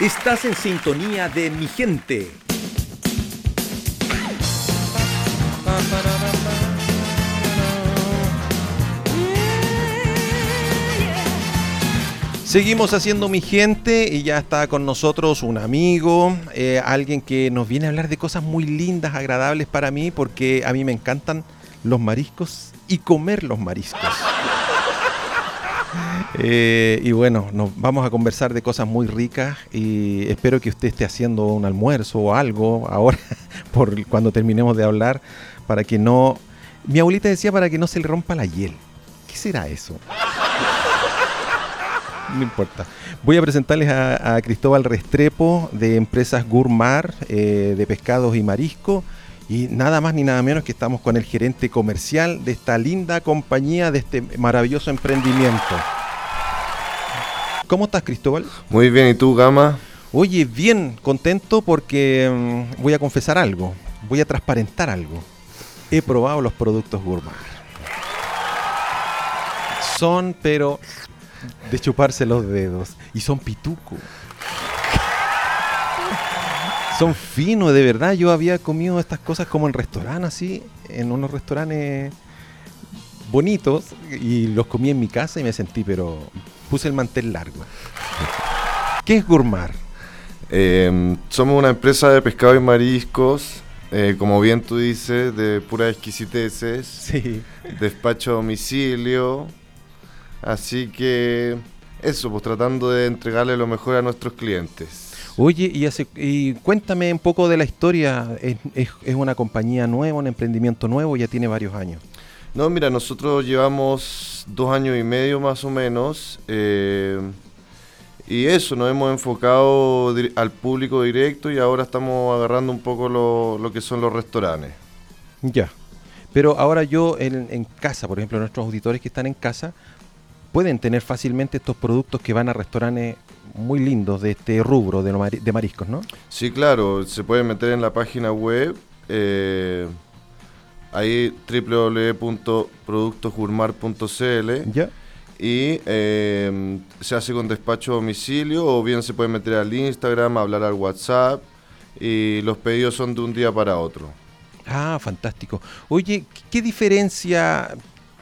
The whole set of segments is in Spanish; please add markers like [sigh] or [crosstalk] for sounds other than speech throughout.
Estás en sintonía de mi gente. Seguimos haciendo mi gente y ya está con nosotros un amigo, eh, alguien que nos viene a hablar de cosas muy lindas, agradables para mí, porque a mí me encantan los mariscos y comer los mariscos. Eh, y bueno, nos vamos a conversar de cosas muy ricas y espero que usted esté haciendo un almuerzo o algo ahora, [laughs] por cuando terminemos de hablar, para que no... Mi abuelita decía para que no se le rompa la hiel. ¿Qué será eso? [laughs] no importa. Voy a presentarles a, Cristóbal Restrepo de Empresas Gourmar eh, de Pescados y Marisco. Y nada más ni nada menos que estamos con el gerente comercial de esta linda compañía, de este maravilloso emprendimiento. ¿Cómo estás, Cristóbal? Muy bien, ¿y tú, Gama? Oye, bien, contento porque mm, voy a confesar algo, voy a transparentar algo. He probado los productos gourmet. Son, pero de chuparse los dedos. Y son pituco. Son finos, de verdad. Yo había comido estas cosas como en restaurantes, así, en unos restaurantes bonitos, y los comí en mi casa y me sentí, pero puse el mantel largo. ¿Qué es Gourmar? Em, somos una empresa de pescado y mariscos, eh, como bien tú dices, de pura exquisiteces. Sí. Despacho a domicilio. Así que eso, pues tratando de entregarle lo mejor a nuestros clientes. Oye, y, y cuéntame un poco de la historia. ¿Es, es, una compañía nueva, un emprendimiento nuevo? Ya tiene varios años. No, mira, nosotros llevamos dos años y medio más o menos. Eh, y eso, nos hemos enfocado al público directo y ahora estamos agarrando un poco lo, que son los restaurantes. Ya. Pero ahora yo en, en, casa, por ejemplo, nuestros auditores que están en casa, pueden tener fácilmente estos productos que van a restaurantes muy lindos de este rubro de, de mariscos, ¿no? Sí, claro, se pueden meter en la página web. Eh, ahí www.productosgourmar.cl ¿Ya? y em, se hace con despacho a domicilio o bien se puede meter al Instagram, hablar al WhatsApp y los pedidos son de un día para otro. Ah, fantástico. Oye, ¿qué diferencia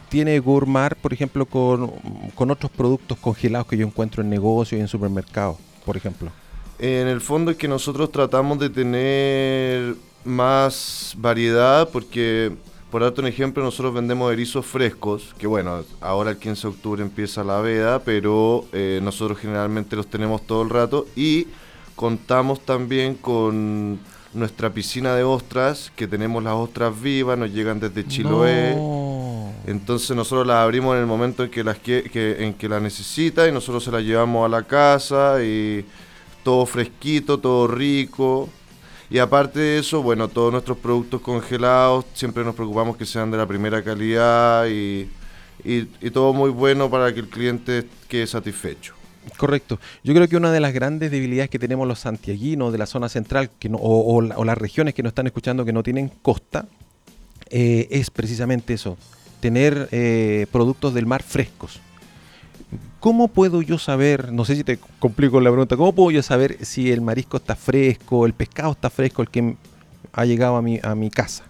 tiene Gourmar, por ejemplo, con, con otros productos congelados que yo encuentro en negocios y en supermercados, por ejemplo? En el fondo es que nosotros tratamos de tener más variedad porque, por darte un ejemplo, nosotros vendemos erizos frescos, que bueno, ahora el 15 de octubre empieza la veda, pero eh, nosotros generalmente los tenemos todo el rato y contamos también con nuestra piscina de ostras, que tenemos las ostras vivas, nos llegan desde Chiloé. Entonces nosotros las abrimos en el momento en que las que, en que la necesita y nosotros se las llevamos a la casa y todo fresquito, todo rico. Y aparte de eso, bueno, todos nuestros productos congelados, siempre nos preocupamos que sean de la primera calidad y, todo muy bueno para que el cliente quede satisfecho. Correcto. Yo creo que una de las grandes debilidades que tenemos los santiaguinos de la zona central que o, las regiones que nos están escuchando que no tienen costa eh, es precisamente eso, tener eh, productos del mar frescos. ¿Cómo puedo yo saber, no sé si te complico la pregunta, cómo puedo yo saber si el marisco está fresco, el pescado está fresco, el que ha llegado a mi, a mi casa?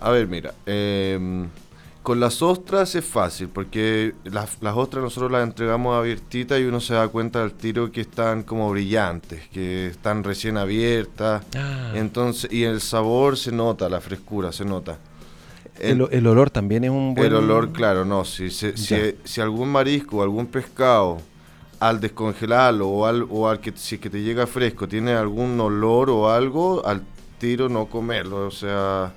A ver, mira, em, con las ostras es fácil, porque las, ostras nosotros las entregamos abiertitas y uno se da cuenta al tiro que están como brillantes, que están recién abiertas. Ah. Entonces, y el sabor se nota, la frescura se nota. El, olor también es un buen... El olor, claro, no. Si, si, si, algún marisco o algún pescado al descongelarlo o al, o al que si es que te llega fresco tiene algún olor o algo, al tiro no comerlo. O sea,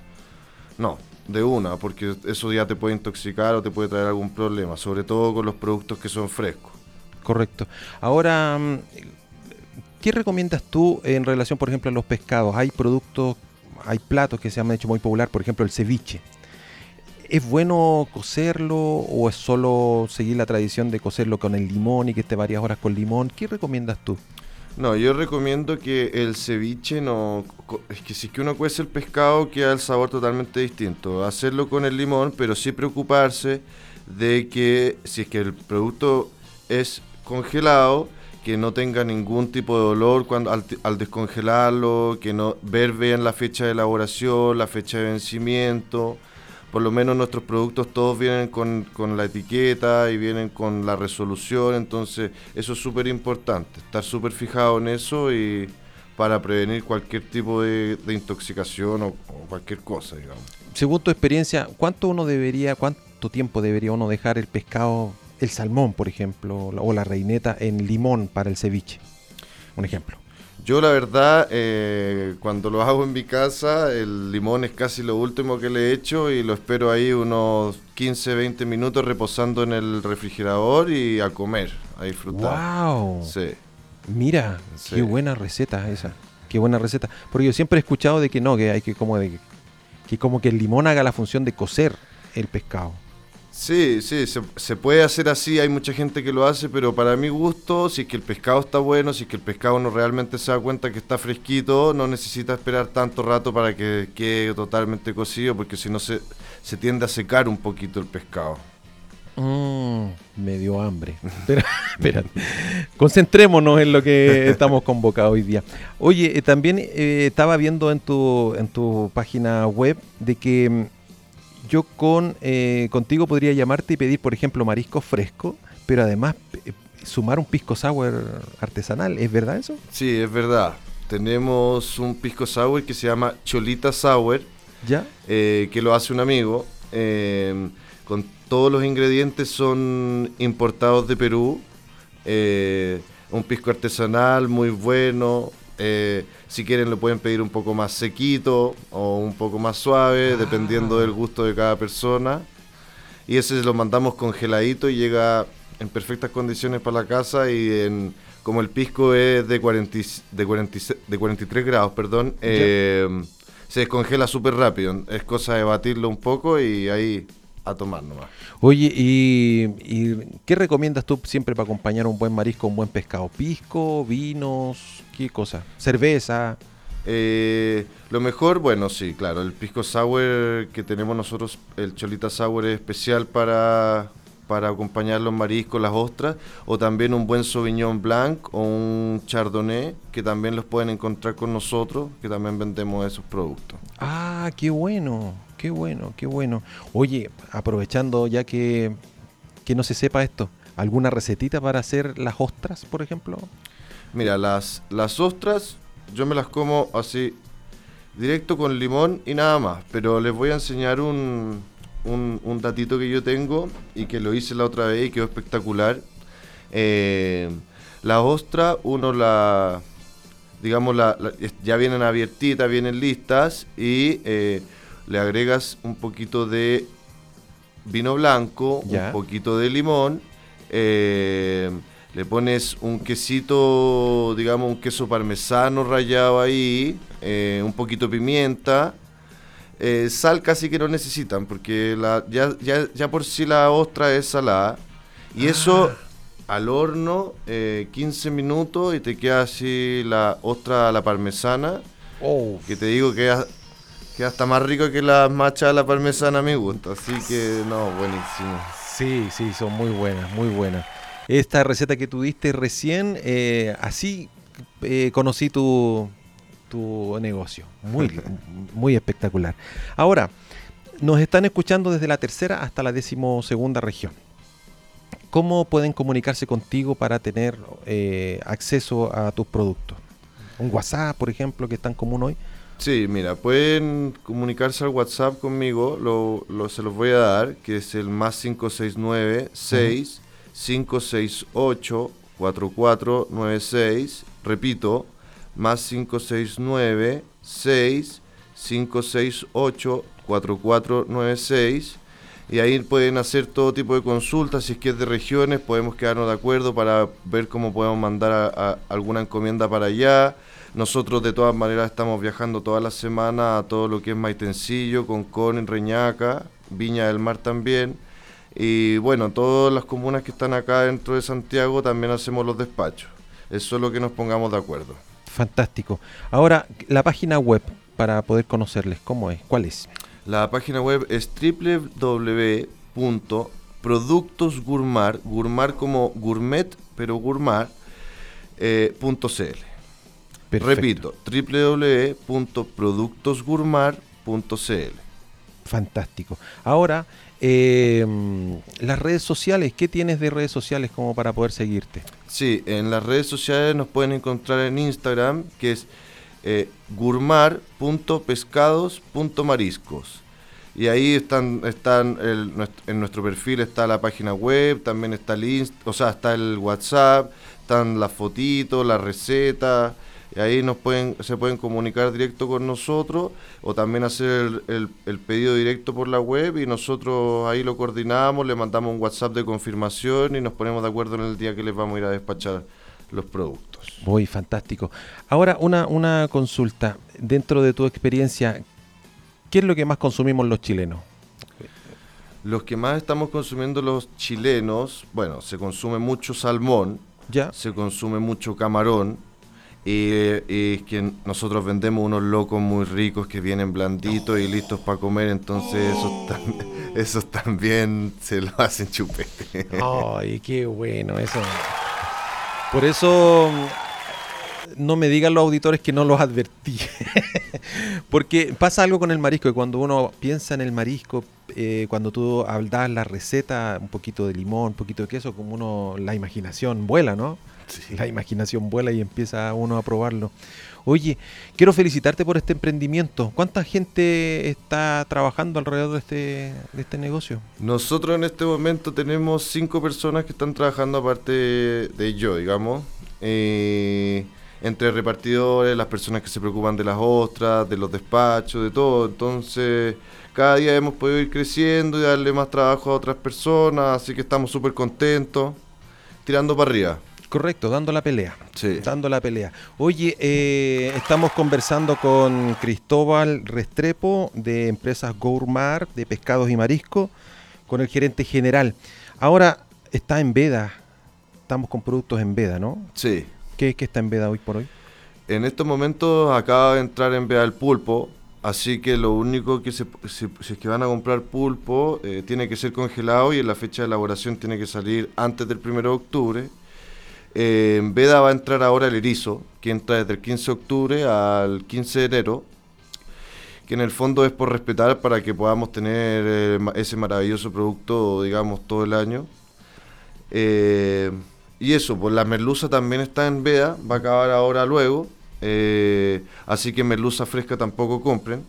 no, de una, porque eso ya te puede intoxicar o te puede traer algún problema, sobre todo con los productos que son frescos. Correcto. Ahora, mm, ¿qué recomiendas tú en relación, por ejemplo, a los pescados? Hay productos, hay platos que se han hecho muy popular, por ejemplo, el ceviche. ¿Es bueno cocerlo o es solo seguir la tradición de cocerlo con el limón y que esté varias horas con limón? ¿Qué recomiendas tú? No, yo recomiendo que el ceviche no... Es que si es que uno cuece el pescado queda el sabor totalmente distinto. Hacerlo con el limón, pero sí preocuparse de que si es que el producto es congelado, que no tenga ningún tipo de dolor cuando al, al, descongelarlo, que no ver bien la fecha de elaboración, la fecha de vencimiento. Por lo menos nuestros productos todos vienen con, con la etiqueta y vienen con la resolución, entonces eso es súper importante, estar súper fijado en eso y para prevenir cualquier tipo de, intoxicación o, o cualquier cosa, digamos. Según tu experiencia, ¿cuánto uno debería, cuánto tiempo debería uno dejar el pescado el salmón, por ejemplo, o la reineta en limón para el ceviche. Un ejemplo. Yo la verdad, eh, cuando lo hago en mi casa, el limón es casi lo último que le echo y lo espero ahí unos 15, 20 minutos reposando en el refrigerador y a comer, a disfrutar. ¡Wow! Sí. Mira, sí. qué buena receta esa. Qué buena receta. Porque yo siempre he escuchado de que no, que hay que como de que como que el limón haga la función de cocer el pescado. Sí, sí, se, se, puede hacer así, hay mucha gente que lo hace, pero para mi gusto, si es que el pescado está bueno, si es que el pescado no realmente se da cuenta que está fresquito, no necesita esperar tanto rato para que quede totalmente cocido, porque si no se, tiende a secar un poquito el pescado. Mm, me dio hambre. [laughs] Espera, espera. Concentrémonos en lo que estamos convocados hoy día. Oye, eh, también eh, estaba viendo en tu, en tu página web de que yo con eh, contigo podría llamarte y pedir, por ejemplo, marisco fresco, pero además eh, sumar un pisco sour artesanal. ¿Es verdad eso? Sí, es verdad. Tenemos un pisco sour que se llama Cholita Sour, ¿Ya? Eh, que lo hace un amigo. Eh, con todos los ingredientes son importados de Perú. Eh, un pisco artesanal muy bueno. Si quieren lo pueden pedir un poco más sequito o un poco más suave, ah. dependiendo del gusto de cada persona. Y ese lo mandamos congeladito y llega en perfectas condiciones para la casa y en, como el pisco es de, 40, de, 40, de 43 grados, perdón, eh, se descongela súper rápido. Es cosa de batirlo un poco y ahí a tomar nomás. Oye, ¿y, ¿y, qué recomiendas tú siempre para acompañar un buen marisco, un buen pescado? ¿Pisco, vinos, qué cosa? ¿Cerveza? Eh, lo mejor, bueno, sí, claro, el pisco sour que tenemos nosotros, el cholita sour es especial para, para acompañar los mariscos, las ostras, o también un buen sauvignon blanc o un chardonnay, que también los pueden encontrar con nosotros, que también vendemos esos productos. Ah, qué bueno, qué bueno, qué bueno. Oye, aprovechando ya que, que no se sepa esto, ¿alguna recetita para hacer las ostras, por ejemplo? Mira, las, las ostras yo me las como así, directo con limón y nada más, pero les voy a enseñar un, un, un datito que yo tengo y que lo hice la otra vez y quedó espectacular. Eh, la ostra, uno la, digamos, la, ya vienen abiertitas, vienen listas y eh, le agregas un poquito de vino blanco, Ya. un poquito de limón, eh, le pones un quesito, digamos, un queso parmesano rallado ahí, eh, un poquito de pimienta, eh, sal casi que no necesitan, porque la, ya, ya, ya por sí la ostra es salada. Y eso al horno, eh, 15 minutos y te queda así la ostra a la parmesana, Oh, que te digo que queda, hasta más rico que las machas a la parmesana a mi gusto. Así que no, buenísimo. sí, sí, son muy buenas, muy buenas. Esta receta que tú diste recién, eh, así eh, conocí tu, tu negocio. Muy, [laughs] muy espectacular. Ahora, nos están escuchando desde la tercera hasta la decimosegunda región. ¿Cómo pueden comunicarse contigo para tener eh, acceso a tus productos? Un WhatsApp, por ejemplo, que es tan común hoy. Sí, mira, pueden comunicarse al WhatsApp conmigo, lo, lo- se los voy a dar, que es el más 569 6 568 4496. Repito, más 569 6 568 4496. Y ahí pueden hacer todo tipo de consultas, si es que es de regiones, podemos quedarnos de acuerdo para ver cómo podemos mandar a- a alguna encomienda para allá. Nosotros de todas maneras estamos viajando toda la semana a todo lo que es Maitencillo, Concón, Reñaca, Viña del Mar también. Y bueno, todas las comunas que están acá dentro de Santiago también hacemos los despachos. Es solo que nos pongamos de acuerdo. Fantástico. Ahora, la página web para poder conocerles, ¿cómo es? ¿Cuál es? La página web es www.productosgourmar, gourmar como gourmet, pero gourmar, eh, Repito, www.productosgourmar.cl. Fantástico. Ahora, eh, las redes sociales, ¿qué tienes de redes sociales como para poder seguirte? Sí, en las redes sociales nos pueden encontrar en Instagram, que es eh, gourmar.pescados.mariscos. Y ahí están, están en nuestro perfil está la página web, también está el o sea, está el WhatsApp, están las fotitos, las recetas, y ahí nos pueden, se pueden comunicar directo con nosotros o también hacer el, el, pedido directo por la web y nosotros ahí lo coordinamos, le mandamos un WhatsApp de confirmación y nos ponemos de acuerdo en el día que les vamos a ir a despachar los productos. Muy fantástico. Ahora, una, una consulta. Dentro de tu experiencia, ¿Qué es lo que más consumimos los chilenos? Los que más estamos consumiendo los chilenos, bueno, se consume mucho salmón, ya. se consume mucho camarón, y, es que nosotros vendemos unos locos muy ricos que vienen blanditos y listos para comer, entonces esos, [laughs] también se lo hacen chupete. Ay, [laughs] qué bueno eso. Por eso no me digan los auditores que no los advertí. [laughs] Porque pasa algo con el marisco, que cuando uno piensa en el marisco, eh, cuando tú das la receta, un poquito de limón, un poquito de queso, como uno, la imaginación vuela, ¿no? [laughs] La imaginación vuela y empieza uno a probarlo. Oye, quiero felicitarte por este emprendimiento. ¿Cuánta gente está trabajando alrededor de este, de este negocio? Nosotros en este momento tenemos cinco personas que están trabajando aparte de yo, digamos. Eh, entre repartidores, las personas que se preocupan de las ostras, de los despachos, de todo. Entonces, cada día hemos podido ir creciendo y darle más trabajo a otras personas, así que estamos súper contentos, tirando para arriba. Correcto, dando la pelea. Sí. Dando la pelea. Oye, eh, estamos conversando con Cristóbal Restrepo de Empresas Gourmar de Pescados y Marisco, con el gerente general. Ahora está en veda, estamos con productos en veda, ¿no? Sí. ¿Qué, está en veda hoy por hoy? En estos momentos acaba de entrar en veda el pulpo, así que lo único que se, si, es que van a comprar pulpo eh, tiene que ser congelado y en la fecha de elaboración tiene que salir antes del 1 de octubre. Eh, en veda va a entrar ahora el erizo, que entra desde el 15 de octubre al 15 de enero, que en el fondo es por respetar para que podamos tener eh, ese maravilloso producto, digamos, todo el año. Y eso, pues la merluza también está en veda, va a acabar ahora luego. Eh, así que merluza fresca tampoco compren.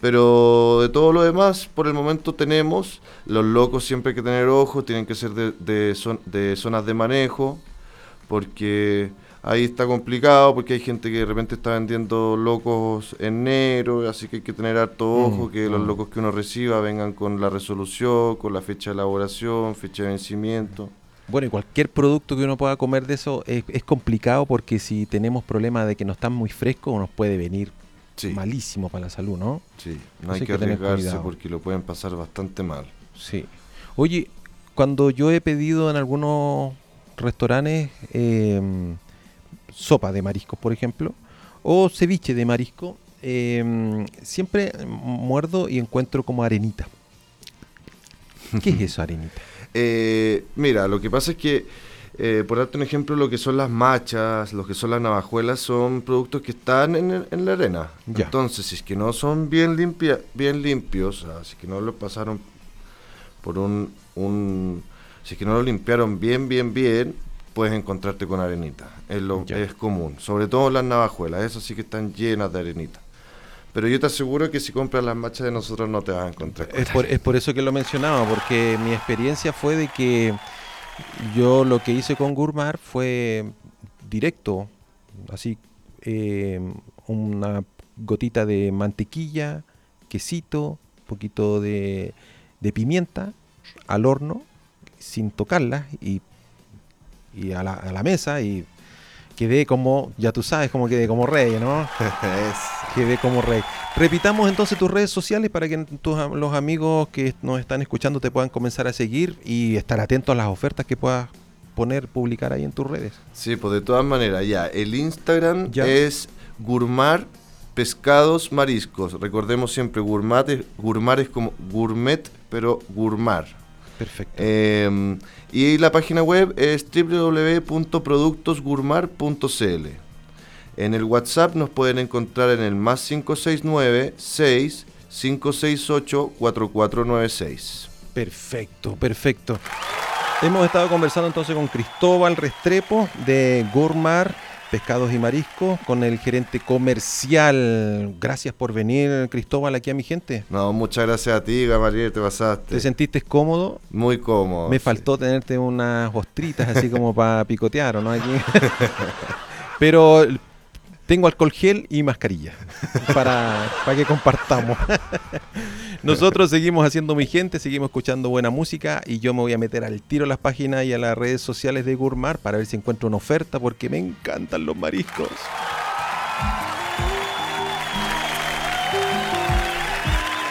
Pero de todo lo demás, por el momento tenemos. Los locos siempre hay que tener ojo, tienen que ser de, de, zonas de manejo, porque ahí está complicado, porque hay gente que de repente está vendiendo locos en negro, así que hay que tener harto mm, ojo, que los mm. locos que uno reciba vengan con la resolución, con la fecha de elaboración, fecha de vencimiento. Bueno, y cualquier producto que uno pueda comer de eso es, complicado porque si tenemos problemas de que no están muy frescos, nos puede venir malísimo para la salud, ¿no? Sí, no hay que, arriesgarse porque lo pueden pasar bastante mal. Sí. Oye, cuando yo he pedido en algunos restaurantes em, sopa de mariscos, por ejemplo, o ceviche de marisco, em, siempre muerdo y encuentro como arenita. ¿Qué es eso, arenita? [laughs] Eh, mira, lo que pasa es que, eh, por darte un ejemplo, lo que son las machas, lo que son las navajuelas, son productos que están en, la arena. Entonces, si es que no son bien, limpia, bien limpios, o si es que no lo pasaron por un, un... Si es que no lo limpiaron bien, bien, bien, puedes encontrarte con arenita. Es, lo, es común. Sobre todo las navajuelas, esas sí que están llenas de arenita. Pero yo te aseguro que si compras las machas de nosotros no te vas a encontrar. Es por, es por eso que lo mencionaba, porque mi experiencia fue de que yo lo que hice con Gourmar fue directo, así eh, una gotita de mantequilla, quesito, un poquito de, de pimienta al horno sin tocarla y, y a, la, a la mesa y quedé como, ya tú sabes, como quedé como rey, ¿no? [laughs] quedé como rey. Repitamos entonces tus redes sociales para que tus, los amigos que nos están escuchando te puedan comenzar a seguir y estar atentos a las ofertas que puedas poner, publicar ahí en tus redes. Sí, pues de todas maneras, ya, el Instagram es gourmar pescados mariscos. Recordemos siempre, gourmet, gourmar es como gourmet, pero gourmar. Perfecto. Eh, y la página web es www.productosgourmar.cl. En el WhatsApp nos pueden encontrar en el más 569 6 568 4496. Perfecto, perfecto. Hemos estado conversando entonces con Cristóbal Restrepo de Gourmar Pescados y Mariscos, con el gerente comercial. Gracias por venir, Cristóbal, aquí a mi gente. No, muchas gracias a ti, Gabriel, te pasaste. ¿Te sentiste cómodo? Muy cómodo. Me faltó tenerte unas ostritas así como para picotear, ¿o no? Aquí. [laughs] Pero tengo alcohol gel y mascarilla para, para que compartamos. [laughs] Nosotros seguimos haciendo mi gente, seguimos escuchando buena música y yo me voy a meter al tiro a las páginas y a las redes sociales de Gourmar para ver si encuentro una oferta porque me encantan los mariscos.